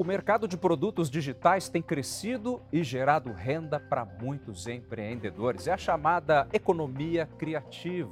O mercado de produtos digitais tem crescido e gerado renda para muitos empreendedores. É a chamada economia criativa.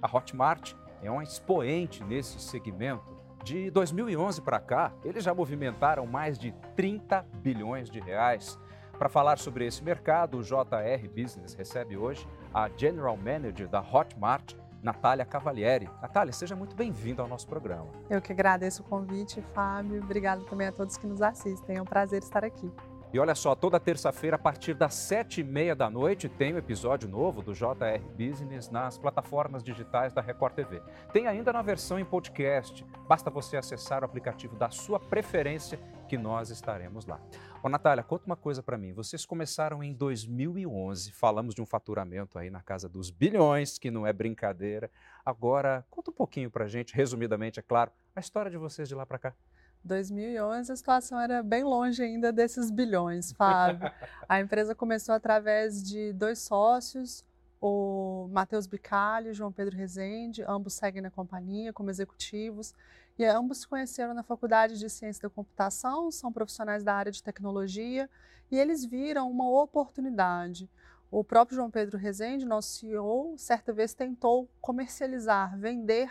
A Hotmart é um expoente nesse segmento. De 2011 para cá, eles já movimentaram mais de 30 bilhões de reais. Para falar sobre esse mercado, o JR Business recebe hoje a General Manager da Hotmart, Natália Cavalieri. Natália, seja muito bem-vinda ao nosso programa. Eu que agradeço o convite, Fábio. Obrigada também a todos que nos assistem. É um prazer estar aqui. E olha só, toda terça-feira, a partir das sete e meia da noite, tem um episódio novo do JR Business nas plataformas digitais da Record TV. Tem ainda na versão em podcast. Basta você acessar o aplicativo da sua preferência que nós estaremos lá. Ô, Natália, conta uma coisa para mim. Vocês começaram em 2011, falamos de um faturamento aí na casa dos bilhões, que não é brincadeira. Agora, conta um pouquinho para gente, resumidamente, é claro, a história de vocês de lá para cá. 2011 a situação era bem longe ainda desses bilhões, Fábio. a empresa começou através de dois sócios, o Matheus Bicalho e João Pedro Rezende, ambos seguem na companhia como executivos, e ambos se conheceram na Faculdade de Ciência da Computação, são profissionais da área de tecnologia, e eles viram uma oportunidade. O próprio João Pedro Rezende, nosso CEO, certa vez tentou comercializar, vender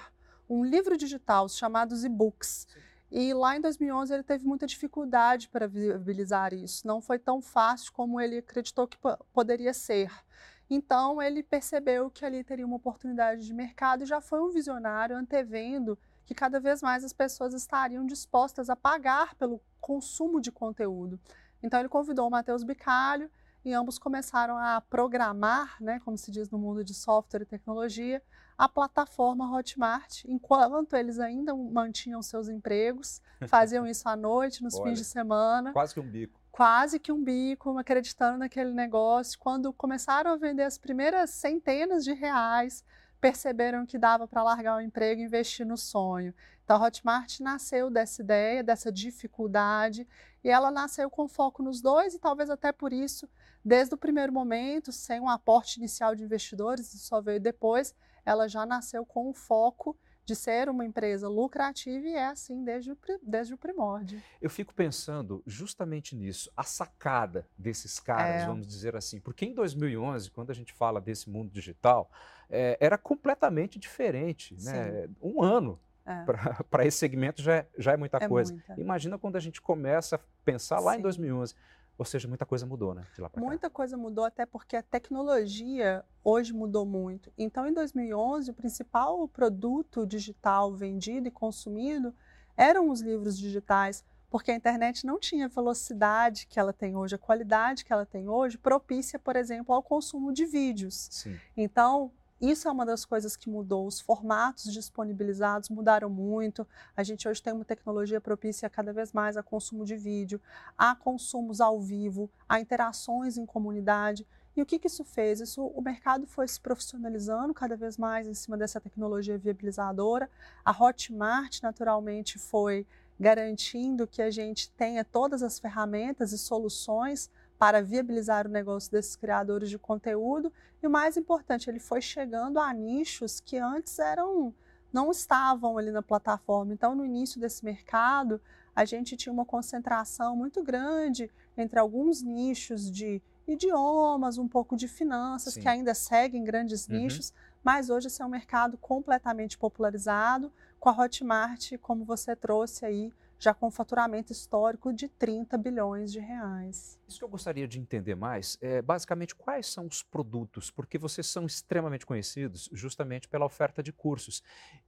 um livro digital chamado e-books. E lá em 2011 ele teve muita dificuldade para viabilizar isso. Não foi tão fácil como ele acreditou que poderia ser. Então ele percebeu que ali teria uma oportunidade de mercado e já foi um visionário antevendo que cada vez mais as pessoas estariam dispostas a pagar pelo consumo de conteúdo. Então ele convidou o Matheus Bicalho e ambos começaram a programar, né, como se diz no mundo de software e tecnologia, a plataforma Hotmart, enquanto eles ainda mantinham seus empregos, faziam isso à noite, nos Olha, fins de semana. Quase que um bico. Quase que um bico, acreditando naquele negócio. Quando começaram a vender as primeiras centenas de reais, perceberam que dava para largar o emprego e investir no sonho. Então, a Hotmart nasceu dessa ideia, dessa dificuldade, e ela nasceu com foco nos dois, e talvez até por isso, desde o primeiro momento, sem um aporte inicial de investidores, isso só veio depois, ela já nasceu com o foco de ser uma empresa lucrativa e é assim desde o, desde o primórdio. Eu fico pensando justamente nisso, a sacada desses caras, é. vamos dizer assim, porque em 2011, quando a gente fala desse mundo digital, é, era completamente diferente, né? Um ano é. para esse segmento já é, já é muita é coisa. Muita. Imagina quando a gente começa a pensar lá Sim. em 2011. Ou seja, muita coisa mudou, né? De lá muita cá. coisa mudou, até porque a tecnologia hoje mudou muito. Então, em 2011, o principal produto digital vendido e consumido eram os livros digitais, porque a internet não tinha a velocidade que ela tem hoje, a qualidade que ela tem hoje, propícia, por exemplo, ao consumo de vídeos. Sim. Então, isso é uma das coisas que mudou. Os formatos disponibilizados mudaram muito. A gente hoje tem uma tecnologia propícia cada vez mais a consumo de vídeo, a consumos ao vivo, a interações em comunidade. E o que, que isso fez? Isso, o mercado foi se profissionalizando cada vez mais em cima dessa tecnologia viabilizadora. A Hotmart, naturalmente, foi garantindo que a gente tenha todas as ferramentas e soluções para viabilizar o negócio desses criadores de conteúdo. E o mais importante, ele foi chegando a nichos que antes eram não estavam ali na plataforma. Então, no início desse mercado, a gente tinha uma concentração muito grande entre alguns nichos de idiomas, um pouco de finanças, Sim. que ainda seguem grandes uhum. nichos, mas hoje esse é um mercado completamente popularizado, com a Hotmart, como você trouxe aí, já com faturamento histórico de 30 bilhões de reais. Isso que eu gostaria de entender mais é basicamente quais são os produtos, porque vocês são extremamente conhecidos justamente pela oferta de cursos.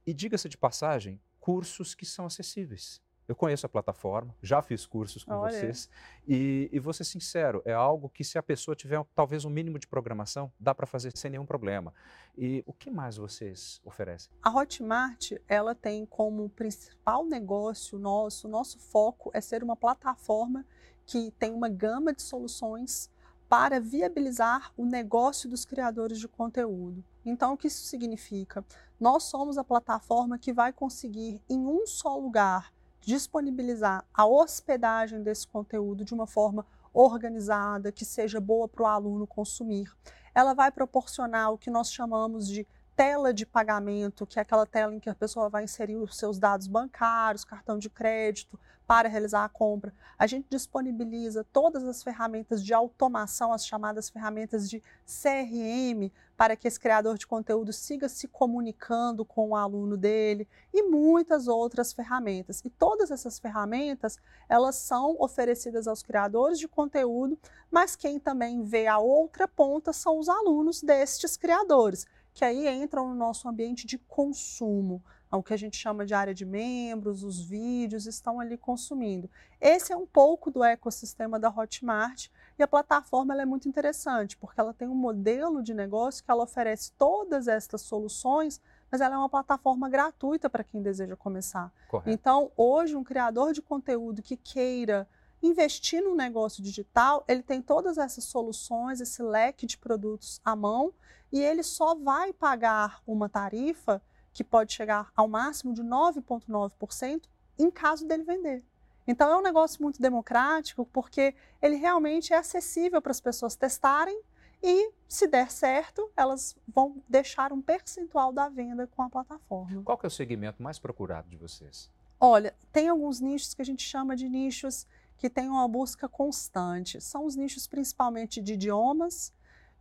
E diga-se de passagem, cursos que são acessíveis. Eu conheço a plataforma, já fiz cursos com Olha. vocês e, e vou ser sincero, é algo que se a pessoa tiver talvez um mínimo de programação, dá para fazer sem nenhum problema. E o que mais vocês oferecem? A Hotmart, ela tem como principal negócio nosso, nosso foco é ser uma plataforma que tem uma gama de soluções para viabilizar o negócio dos criadores de conteúdo. Então, o que isso significa? Nós somos a plataforma que vai conseguir, em um só lugar, disponibilizar a hospedagem desse conteúdo de uma forma organizada, que seja boa para o aluno consumir. Ela vai proporcionar o que nós chamamos de tela de pagamento, que é aquela tela em que a pessoa vai inserir os seus dados bancários, cartão de crédito, para realizar a compra. A gente disponibiliza todas as ferramentas de automação, as chamadas ferramentas de CRM, para que esse criador de conteúdo siga se comunicando com o aluno dele e muitas outras ferramentas. E todas essas ferramentas, elas são oferecidas aos criadores de conteúdo, mas quem também vê a outra ponta são os alunos destes criadores, que aí entram no nosso ambiente de consumo o que a gente chama de área de membros, os vídeos estão ali consumindo. Esse é um pouco do ecossistema da Hotmart e a plataforma é muito interessante porque ela tem um modelo de negócio que ela oferece todas estas soluções, mas ela é uma plataforma gratuita para quem deseja começar. Correto. Então, hoje, um criador de conteúdo que queira investir no negócio digital, ele tem todas essas soluções, esse leque de produtos à mão e ele só vai pagar uma tarifa que pode chegar ao máximo de 9,9% em caso dele vender. Então é um negócio muito democrático porque ele realmente é acessível para as pessoas testarem e, se der certo, elas vão deixar um percentual da venda com a plataforma. Qual que é o segmento mais procurado de vocês? Olha, tem alguns nichos que a gente chama de nichos que têm uma busca constante. São os nichos principalmente de idiomas,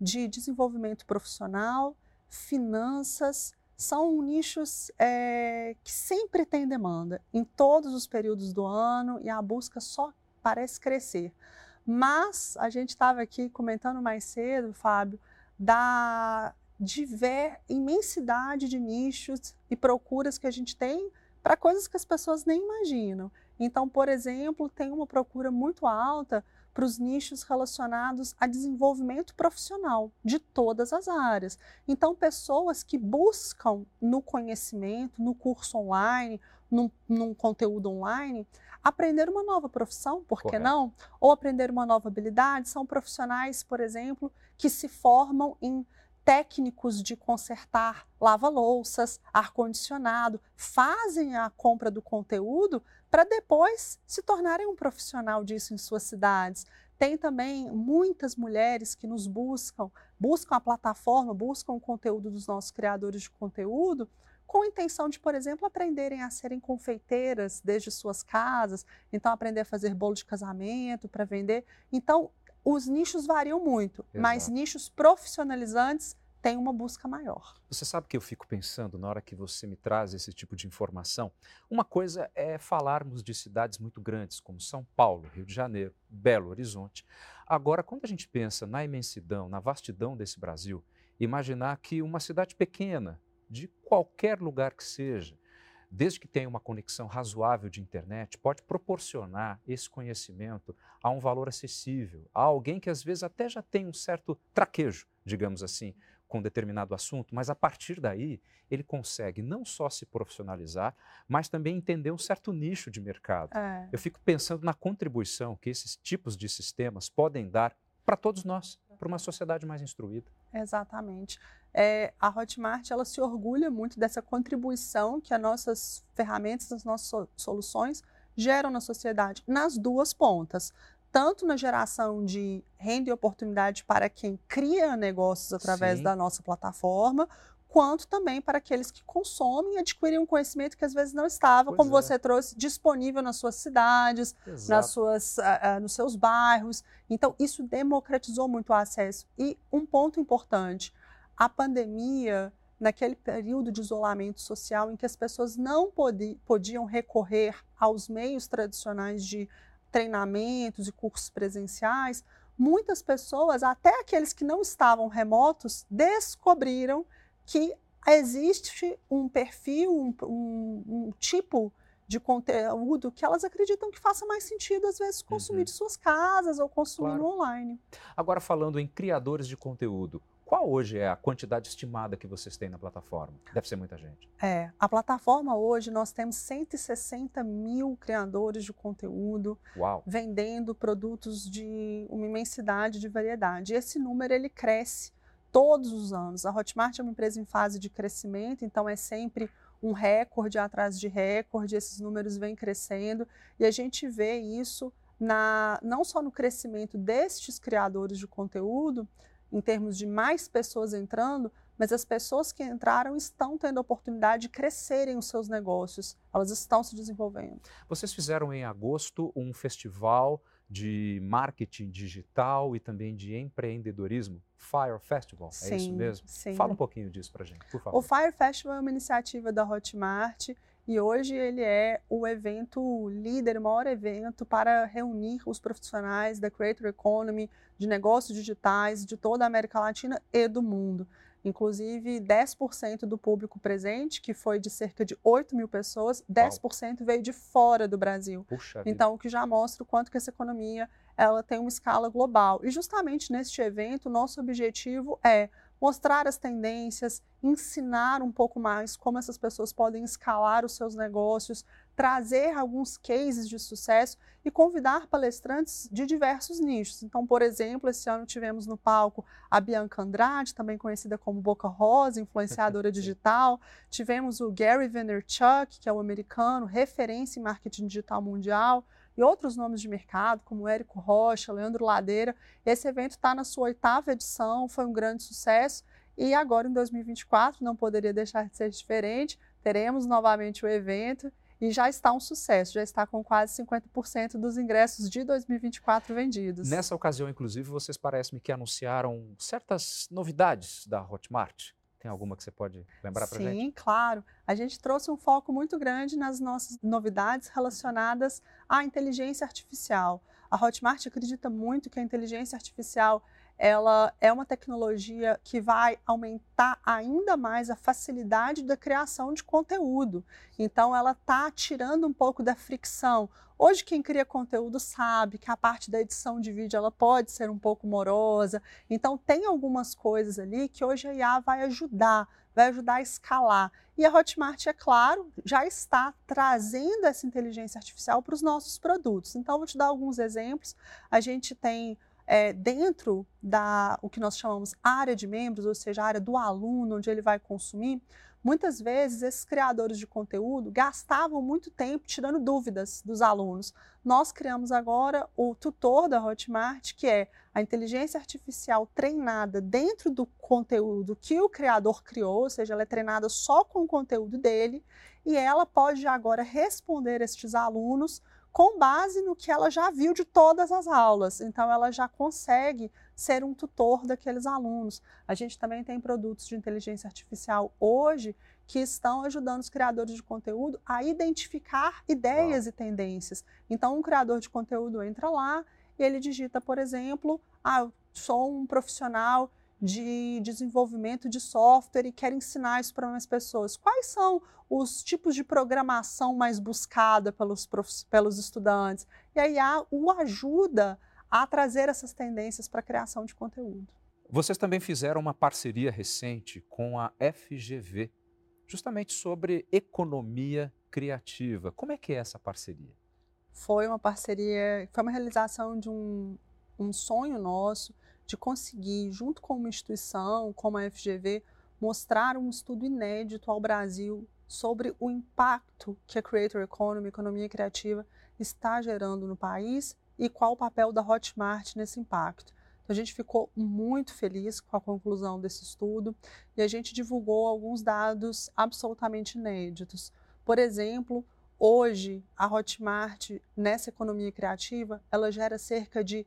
de desenvolvimento profissional, finanças, são nichos é, que sempre têm demanda em todos os períodos do ano e a busca só parece crescer. Mas a gente estava aqui comentando mais cedo, Fábio, da de ver imensidade de nichos e procuras que a gente tem para coisas que as pessoas nem imaginam. Então, por exemplo, tem uma procura muito alta para os nichos relacionados a desenvolvimento profissional de todas as áreas. Então, pessoas que buscam no conhecimento, no curso online, num, num conteúdo online, aprender uma nova profissão, por que não? Ou aprender uma nova habilidade, são profissionais, por exemplo, que se formam em técnicos de consertar lava-louças, ar-condicionado, fazem a compra do conteúdo para depois se tornarem um profissional disso em suas cidades. Tem também muitas mulheres que nos buscam, buscam a plataforma, buscam o conteúdo dos nossos criadores de conteúdo, com a intenção de, por exemplo, aprenderem a serem confeiteiras desde suas casas, então aprender a fazer bolo de casamento para vender. Então, os nichos variam muito, Exato. mas nichos profissionalizantes têm uma busca maior. Você sabe que eu fico pensando na hora que você me traz esse tipo de informação? Uma coisa é falarmos de cidades muito grandes, como São Paulo, Rio de Janeiro, Belo Horizonte. Agora, quando a gente pensa na imensidão, na vastidão desse Brasil, imaginar que uma cidade pequena, de qualquer lugar que seja, desde que tenha uma conexão razoável de internet, pode proporcionar esse conhecimento a um valor acessível, a alguém que às vezes até já tem um certo traquejo, digamos assim, com determinado assunto, mas a partir daí ele consegue não só se profissionalizar, mas também entender um certo nicho de mercado. É. Eu fico pensando na contribuição que esses tipos de sistemas podem dar para todos nós, para uma sociedade mais instruída. Exatamente é, a Hotmart ela se orgulha muito dessa contribuição que as nossas ferramentas, as nossas soluções geram na sociedade, nas duas pontas. Tanto na geração de renda e oportunidade para quem cria negócios através Sim. da nossa plataforma, quanto também para aqueles que consomem e adquirem um conhecimento que às vezes não estava, pois como é. você trouxe, disponível nas suas cidades, nas suas, uh, uh, nos seus bairros. Então, isso democratizou muito o acesso. E um ponto importante, a pandemia, naquele período de isolamento social em que as pessoas não podi podiam recorrer aos meios tradicionais de treinamentos e cursos presenciais, muitas pessoas, até aqueles que não estavam remotos, descobriram que existe um perfil, um, um, um tipo de conteúdo que elas acreditam que faça mais sentido, às vezes, consumir uhum. de suas casas ou consumir claro. online. Agora, falando em criadores de conteúdo, qual hoje é a quantidade estimada que vocês têm na plataforma? Deve ser muita gente. É, a plataforma hoje nós temos 160 mil criadores de conteúdo Uau. vendendo produtos de uma imensidade de variedade. Esse número ele cresce todos os anos. A Hotmart é uma empresa em fase de crescimento, então é sempre um recorde atrás de recorde, esses números vêm crescendo e a gente vê isso na, não só no crescimento destes criadores de conteúdo, em termos de mais pessoas entrando, mas as pessoas que entraram estão tendo a oportunidade de crescerem os seus negócios, elas estão se desenvolvendo. Vocês fizeram em agosto um festival de marketing digital e também de empreendedorismo, Fire Festival, sim, é isso mesmo? Sim. Fala um pouquinho disso para gente, por favor. O Fire Festival é uma iniciativa da Hotmart e hoje ele é o evento líder, o maior evento para reunir os profissionais da Creator Economy, de negócios digitais de toda a América Latina e do mundo. Inclusive, 10% do público presente, que foi de cerca de 8 mil pessoas, 10% Uau. veio de fora do Brasil. Puxa então, o que já mostra o quanto que essa economia ela tem uma escala global. E justamente neste evento, nosso objetivo é mostrar as tendências, ensinar um pouco mais como essas pessoas podem escalar os seus negócios, trazer alguns cases de sucesso e convidar palestrantes de diversos nichos. Então, por exemplo, esse ano tivemos no palco a Bianca Andrade, também conhecida como Boca Rosa, influenciadora digital. Tivemos o Gary Vaynerchuk, que é o americano, referência em marketing digital mundial e outros nomes de mercado, como Érico Rocha, Leandro Ladeira. Esse evento está na sua oitava edição, foi um grande sucesso. E agora, em 2024, não poderia deixar de ser diferente, teremos novamente o evento e já está um sucesso, já está com quase 50% dos ingressos de 2024 vendidos. Nessa ocasião, inclusive, vocês parecem que anunciaram certas novidades da Hotmart. Tem alguma que você pode lembrar para gente? Sim, claro. A gente trouxe um foco muito grande nas nossas novidades relacionadas à inteligência artificial. A Hotmart acredita muito que a inteligência artificial ela é uma tecnologia que vai aumentar ainda mais a facilidade da criação de conteúdo. Então, ela está tirando um pouco da fricção. Hoje, quem cria conteúdo sabe que a parte da edição de vídeo ela pode ser um pouco morosa. Então, tem algumas coisas ali que hoje a IA vai ajudar, vai ajudar a escalar. E a Hotmart, é claro, já está trazendo essa inteligência artificial para os nossos produtos. Então, vou te dar alguns exemplos. A gente tem é, dentro da o que nós chamamos área de membros, ou seja, a área do aluno, onde ele vai consumir, muitas vezes esses criadores de conteúdo gastavam muito tempo tirando dúvidas dos alunos. Nós criamos agora o tutor da Hotmart, que é a inteligência artificial treinada dentro do conteúdo que o criador criou, ou seja, ela é treinada só com o conteúdo dele, e ela pode agora responder estes alunos com base no que ela já viu de todas as aulas. Então, ela já consegue ser um tutor daqueles alunos. A gente também tem produtos de inteligência artificial hoje que estão ajudando os criadores de conteúdo a identificar ideias e tendências. Então, um criador de conteúdo entra lá e ele digita, por exemplo, ah, eu sou um profissional de desenvolvimento de software e quer ensinar isso para mais pessoas. Quais são os tipos de programação mais buscada pelos, pelos estudantes? E aí a o ajuda a trazer essas tendências para a criação de conteúdo. Vocês também fizeram uma parceria recente com a FGV, justamente sobre economia criativa. Como é que é essa parceria? Foi uma parceria, foi uma realização de um, um sonho nosso de conseguir, junto com uma instituição como a FGV, mostrar um estudo inédito ao Brasil sobre o impacto que a Creator Economy, economia criativa, está gerando no país e qual o papel da Hotmart nesse impacto. Então, a gente ficou muito feliz com a conclusão desse estudo e a gente divulgou alguns dados absolutamente inéditos. Por exemplo, hoje a Hotmart, nessa economia criativa, ela gera cerca de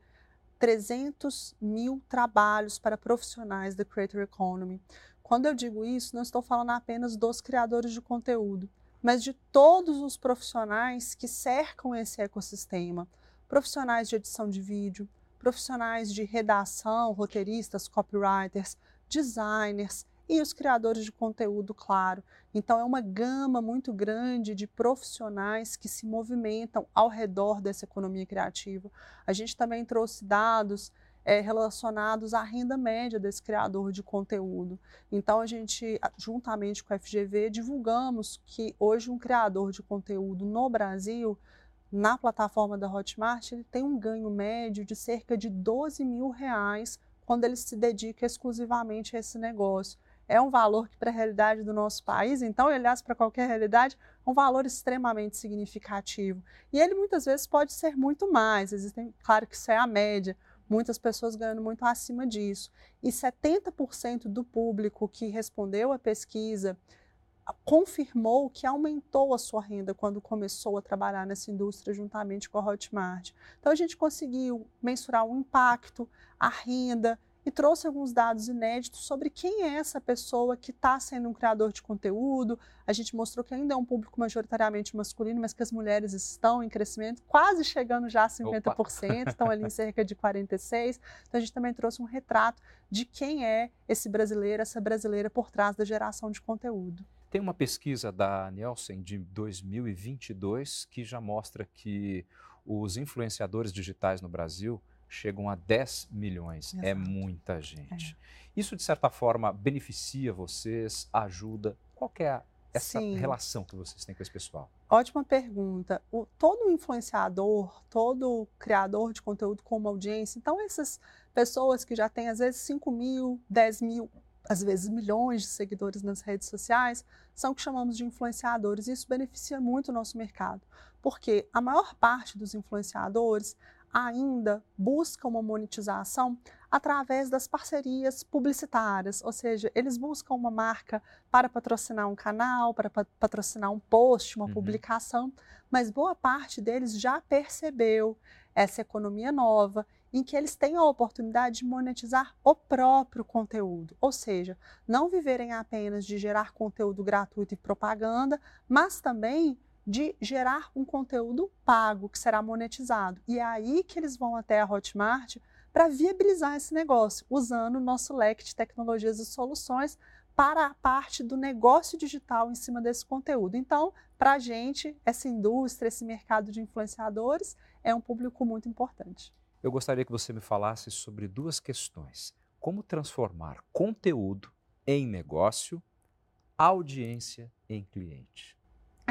300 mil trabalhos para profissionais da Creator Economy. Quando eu digo isso, não estou falando apenas dos criadores de conteúdo, mas de todos os profissionais que cercam esse ecossistema. Profissionais de edição de vídeo, profissionais de redação, roteiristas, copywriters, designers, e os criadores de conteúdo, claro. Então, é uma gama muito grande de profissionais que se movimentam ao redor dessa economia criativa. A gente também trouxe dados é, relacionados à renda média desse criador de conteúdo. Então, a gente, juntamente com a FGV, divulgamos que hoje um criador de conteúdo no Brasil, na plataforma da Hotmart, ele tem um ganho médio de cerca de 12 mil reais quando ele se dedica exclusivamente a esse negócio é um valor que, para a realidade do nosso país, então, aliás, para qualquer realidade, é um valor extremamente significativo. E ele muitas vezes pode ser muito mais, existem, claro que isso é a média, muitas pessoas ganhando muito acima disso. E 70% do público que respondeu à pesquisa confirmou que aumentou a sua renda quando começou a trabalhar nessa indústria juntamente com a Hotmart. Então a gente conseguiu mensurar o impacto, a renda e trouxe alguns dados inéditos sobre quem é essa pessoa que está sendo um criador de conteúdo. A gente mostrou que ainda é um público majoritariamente masculino, mas que as mulheres estão em crescimento, quase chegando já a 50%, Opa. estão ali em cerca de 46%. Então a gente também trouxe um retrato de quem é esse brasileiro, essa brasileira por trás da geração de conteúdo. Tem uma pesquisa da Nielsen de 2022 que já mostra que os influenciadores digitais no Brasil chegam a 10 milhões. É Exato. É muita gente. É. Isso, de certa forma, beneficia vocês, ajuda? Qual é essa Sim. relação que vocês têm com esse pessoal? Ótima pergunta. O, todo influenciador, todo criador de conteúdo com uma audiência, então essas pessoas que já têm às vezes 5 mil, 10 mil, às vezes milhões de seguidores nas redes sociais, são o que chamamos de influenciadores. Isso beneficia muito o nosso mercado, porque a maior parte dos influenciadores ainda buscam uma monetização através das parcerias publicitárias, ou seja, eles buscam uma marca para patrocinar um canal, para patrocinar um post, uma uhum. publicação, mas boa parte deles já percebeu essa economia nova em que eles têm a oportunidade de monetizar o próprio conteúdo, ou seja, não viverem apenas de gerar conteúdo gratuito e propaganda, mas também de gerar um conteúdo pago que será monetizado. E é aí que eles vão até a Hotmart para viabilizar esse negócio, usando o nosso leque de tecnologias e soluções para a parte do negócio digital em cima desse conteúdo. Então, para a gente, essa indústria, esse mercado de influenciadores é um público muito importante. Eu gostaria que você me falasse sobre duas questões: como transformar conteúdo em negócio, audiência em cliente.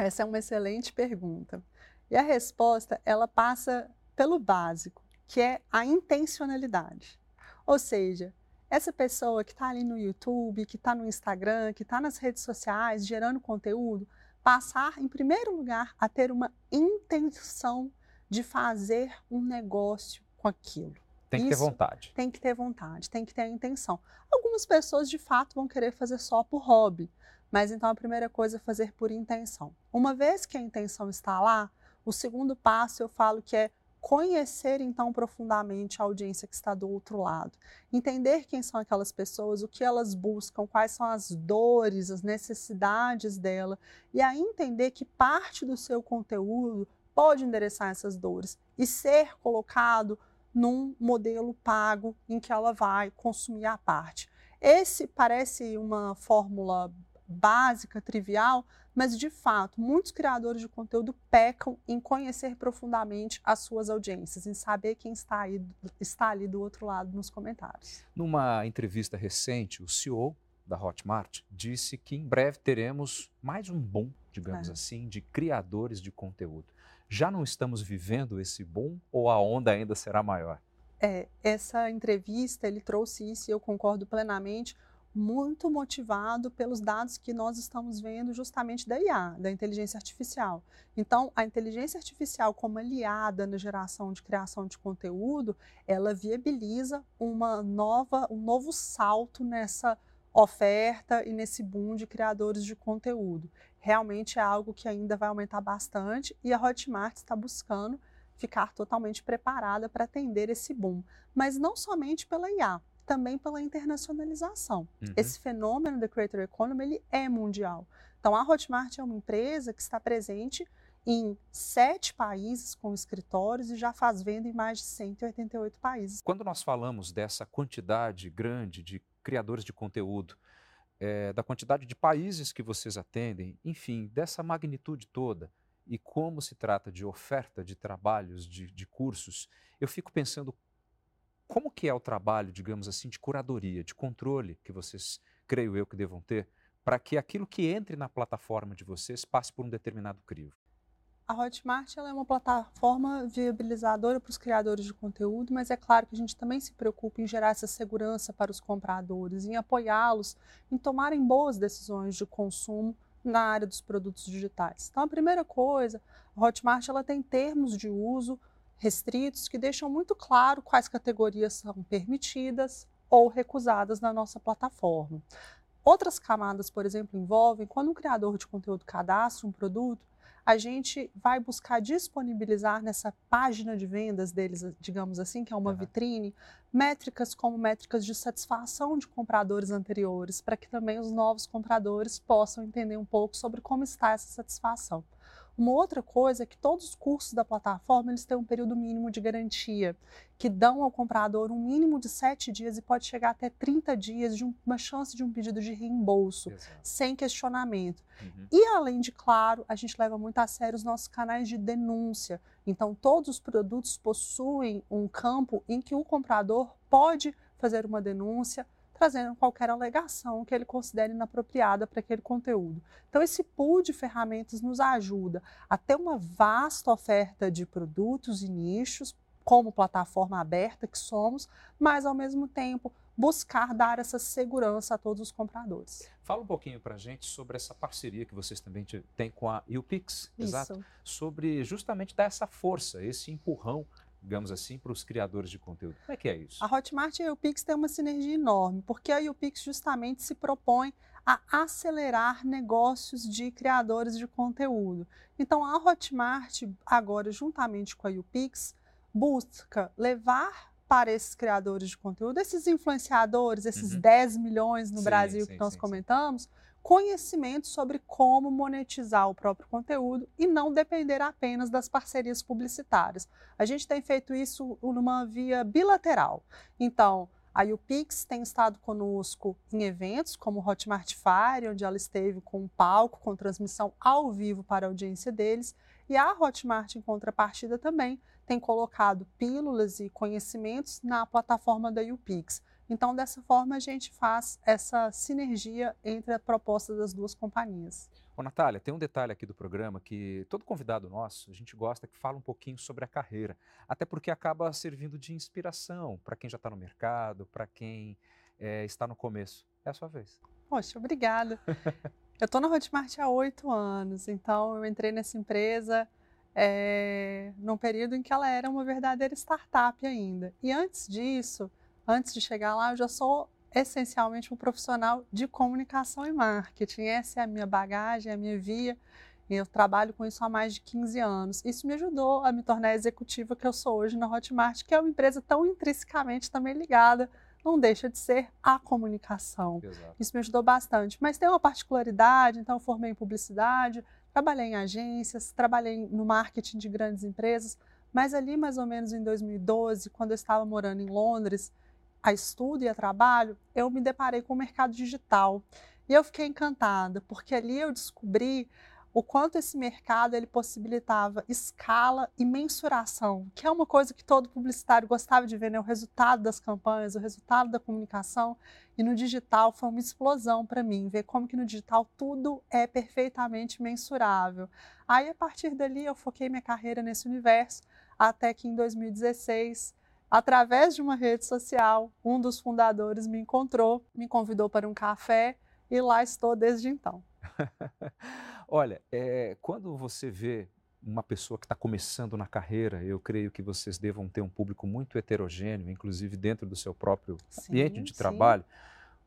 Essa é uma excelente pergunta. E a resposta, ela passa pelo básico, que é a intencionalidade. Ou seja, essa pessoa que está ali no YouTube, que está no Instagram, que está nas redes sociais gerando conteúdo, passar, em primeiro lugar, a ter uma intenção de fazer um negócio com aquilo. Tem que Isso, ter vontade. Tem que ter vontade, tem que ter a intenção. Algumas pessoas, de fato, vão querer fazer só por hobby, mas então a primeira coisa é fazer por intenção. Uma vez que a intenção está lá, o segundo passo eu falo que é conhecer então profundamente a audiência que está do outro lado, entender quem são aquelas pessoas, o que elas buscam, quais são as dores, as necessidades dela, e aí entender que parte do seu conteúdo pode endereçar essas dores e ser colocado num modelo pago em que ela vai consumir a parte. Esse parece uma fórmula básica, trivial, mas de fato, muitos criadores de conteúdo pecam em conhecer profundamente as suas audiências, em saber quem está, aí, está ali do outro lado nos comentários. Numa entrevista recente, o CEO da Hotmart disse que em breve teremos mais um boom, digamos é. assim, de criadores de conteúdo já não estamos vivendo esse boom ou a onda ainda será maior? É, essa entrevista ele trouxe isso e eu concordo plenamente, muito motivado pelos dados que nós estamos vendo justamente da IA, da inteligência artificial. Então, a inteligência artificial como aliada na geração de criação de conteúdo, ela viabiliza uma nova, um novo salto nessa oferta e nesse boom de criadores de conteúdo realmente é algo que ainda vai aumentar bastante e a Hotmart está buscando ficar totalmente preparada para atender esse boom. Mas não somente pela IA, também pela internacionalização. Uhum. Esse fenômeno da Creator Economy ele é mundial. Então, a Hotmart é uma empresa que está presente em sete países com escritórios e já faz venda em mais de 188 países. Quando nós falamos dessa quantidade grande de criadores de conteúdo, é, da quantidade de países que vocês atendem, enfim, dessa magnitude toda, e como se trata de oferta de trabalhos, de, de cursos, eu fico pensando como que é o trabalho, digamos assim, de curadoria, de controle que vocês, creio eu, que devam ter, para que aquilo que entre na plataforma de vocês passe por um determinado crivo. A Hotmart é uma plataforma viabilizadora para os criadores de conteúdo, mas é claro que a gente também se preocupa em gerar essa segurança para os compradores, em apoiá-los em tomarem boas decisões de consumo na área dos produtos digitais. Então, a primeira coisa, a Hotmart ela tem termos de uso restritos que deixam muito claro quais categorias são permitidas ou recusadas na nossa plataforma. Outras camadas, por exemplo, envolvem quando um criador de conteúdo cadastra um produto, a gente vai buscar disponibilizar nessa página de vendas deles, digamos assim, que é uma uhum. vitrine, métricas como métricas de satisfação de compradores anteriores, para que também os novos compradores possam entender um pouco sobre como está essa satisfação. Uma outra coisa é que todos os cursos da plataforma eles têm um período mínimo de garantia, que dão ao comprador um mínimo de 7 dias e pode chegar até 30 dias de uma chance de um pedido de reembolso, Exato. sem questionamento. Uhum. E além de, claro, a gente leva muito a sério os nossos canais de denúncia. Então, todos os produtos possuem um campo em que o comprador pode fazer uma denúncia, trazendo qualquer alegação que ele considere inapropriada para aquele conteúdo. Então, esse pool de ferramentas nos ajuda a ter uma vasta oferta de produtos e nichos, como plataforma aberta que somos, mas ao mesmo tempo buscar dar essa segurança a todos os compradores. Fala um pouquinho para a gente sobre essa parceria que vocês também têm com a UPix, exato, sobre justamente dar essa força, esse empurrão digamos assim, para os criadores de conteúdo. Como é que é isso? A Hotmart e a UPix têm uma sinergia enorme, porque a UPix justamente se propõe a acelerar negócios de criadores de conteúdo. Então, a Hotmart, agora, juntamente com a UPix, busca levar para esses criadores de conteúdo, esses influenciadores, esses uhum. 10 milhões no sim, Brasil sim, que nós sim, comentamos, conhecimento sobre como monetizar o próprio conteúdo e não depender apenas das parcerias publicitárias. A gente tem feito isso numa via bilateral. Então, a UPix tem estado conosco em eventos como o Hotmart Fire, onde ela esteve com um palco, com transmissão ao vivo para a audiência deles, e a Hotmart, em contrapartida, também tem colocado pílulas e conhecimentos na plataforma da UPix. Então, dessa forma, a gente faz essa sinergia entre a proposta das duas companhias. Ô, Natália, tem um detalhe aqui do programa que todo convidado nosso, a gente gosta que fala um pouquinho sobre a carreira, até porque acaba servindo de inspiração para quem já está no mercado, para quem é, está no começo. É a sua vez. Poxa, obrigada. eu estou na Hotmart há oito anos, então eu entrei nessa empresa é, num período em que ela era uma verdadeira startup ainda. E antes disso, antes de chegar lá, eu já sou essencialmente um profissional de comunicação e marketing. Essa é a minha bagagem, a minha via. E eu trabalho com isso há mais de 15 anos. Isso me ajudou a me tornar a executiva que eu sou hoje na Hotmart, que é uma empresa tão intrinsecamente também ligada, não deixa de ser a comunicação. Exato. Isso me ajudou bastante. Mas tem uma particularidade, então eu formei em publicidade, trabalhei em agências, trabalhei no marketing de grandes empresas, mas ali mais ou menos em 2012, quando eu estava morando em Londres, a estudo e a trabalho, eu me deparei com o mercado digital. E eu fiquei encantada, porque ali eu descobri o quanto esse mercado ele possibilitava escala e mensuração, que é uma coisa que todo publicitário gostava de ver, né? o resultado das campanhas, o resultado da comunicação. E no digital foi uma explosão para mim, ver como que no digital tudo é perfeitamente mensurável. Aí, a partir dali, eu foquei minha carreira nesse universo, até que em 2016 Através de uma rede social, um dos fundadores me encontrou, me convidou para um café e lá estou desde então. Olha, é, quando você vê uma pessoa que está começando na carreira, eu creio que vocês devam ter um público muito heterogêneo, inclusive dentro do seu próprio sim, ambiente de sim. trabalho.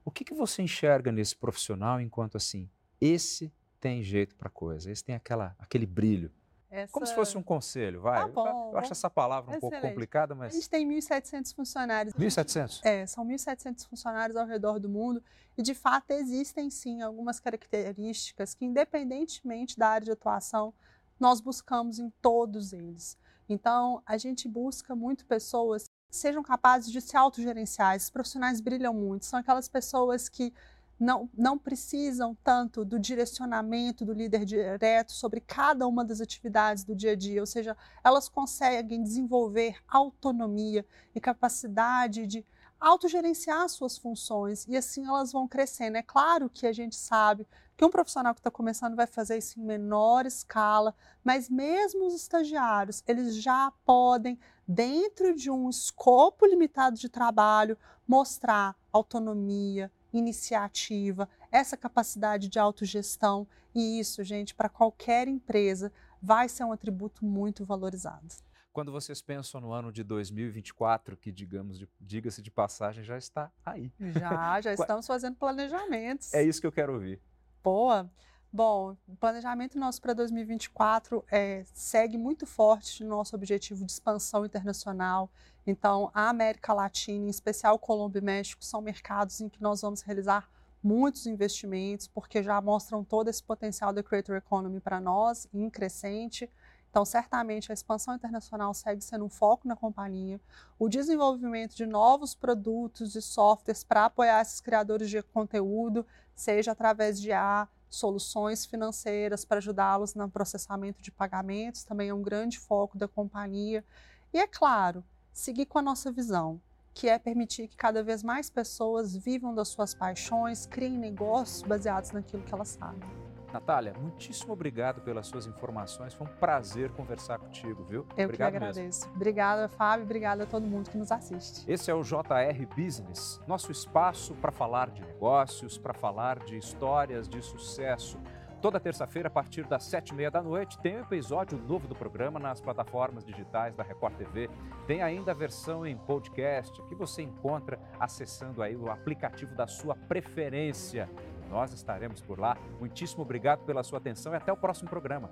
O que, que você enxerga nesse profissional enquanto assim, esse tem jeito para coisa, esse tem aquela, aquele brilho? Essa... Como se fosse um conselho, vai. Tá bom, eu acho essa palavra um excelente. pouco complicada, mas. A gente tem 1.700 funcionários. 1.700? É, são 1.700 funcionários ao redor do mundo. E, de fato, existem sim algumas características que, independentemente da área de atuação, nós buscamos em todos eles. Então, a gente busca muito pessoas que sejam capazes de se autogerenciar. Esses profissionais brilham muito. São aquelas pessoas que não, não precisam tanto do direcionamento do líder direto sobre cada uma das atividades do dia a dia, ou seja, elas conseguem desenvolver autonomia e capacidade de autogerenciar suas funções e assim elas vão crescendo. É claro que a gente sabe que um profissional que está começando vai fazer isso em menor escala, mas mesmo os estagiários, eles já podem, dentro de um escopo limitado de trabalho, mostrar autonomia, iniciativa, essa capacidade de autogestão. E isso, gente, para qualquer empresa, vai ser um atributo muito valorizado. quando vocês pensam no ano de 2024, que digamos, diga-se de passagem, já está aí. Já, já estamos fazendo planejamentos. É isso que eu quero ouvir. Boa. Bom, o planejamento nosso para 2024 é, segue muito forte no nosso objetivo de expansão internacional. Então, a América Latina, em especial Colômbia e México, são mercados em que nós vamos realizar muitos investimentos, porque já mostram todo esse potencial da Creator Economy para nós, em crescente. Então, certamente, a expansão internacional segue sendo um foco na companhia. O desenvolvimento de novos produtos e softwares para apoiar esses criadores de conteúdo, seja através de A, soluções financeiras para ajudá-los no processamento de pagamentos, também é um grande foco da companhia. E, é claro, seguir com a nossa visão, que é permitir que cada vez mais pessoas vivam das suas paixões, criem negócios baseados naquilo que elas sabem. Natália, muitíssimo obrigado pelas suas informações. Foi um prazer conversar contigo, viu? Eu obrigado que agradeço. Mesmo. Obrigada, Fábio. Obrigada a todo mundo que nos assiste. Esse é o JR Business, nosso espaço para falar de negócios, para falar de histórias de sucesso. Toda terça-feira, a partir das sete e meia da noite, tem um episódio novo do programa nas plataformas digitais da Record TV. Tem ainda a versão em podcast que você encontra acessando aí o aplicativo da sua preferência. Nós estaremos por lá. Muitíssimo obrigado pela sua atenção e até o próximo programa.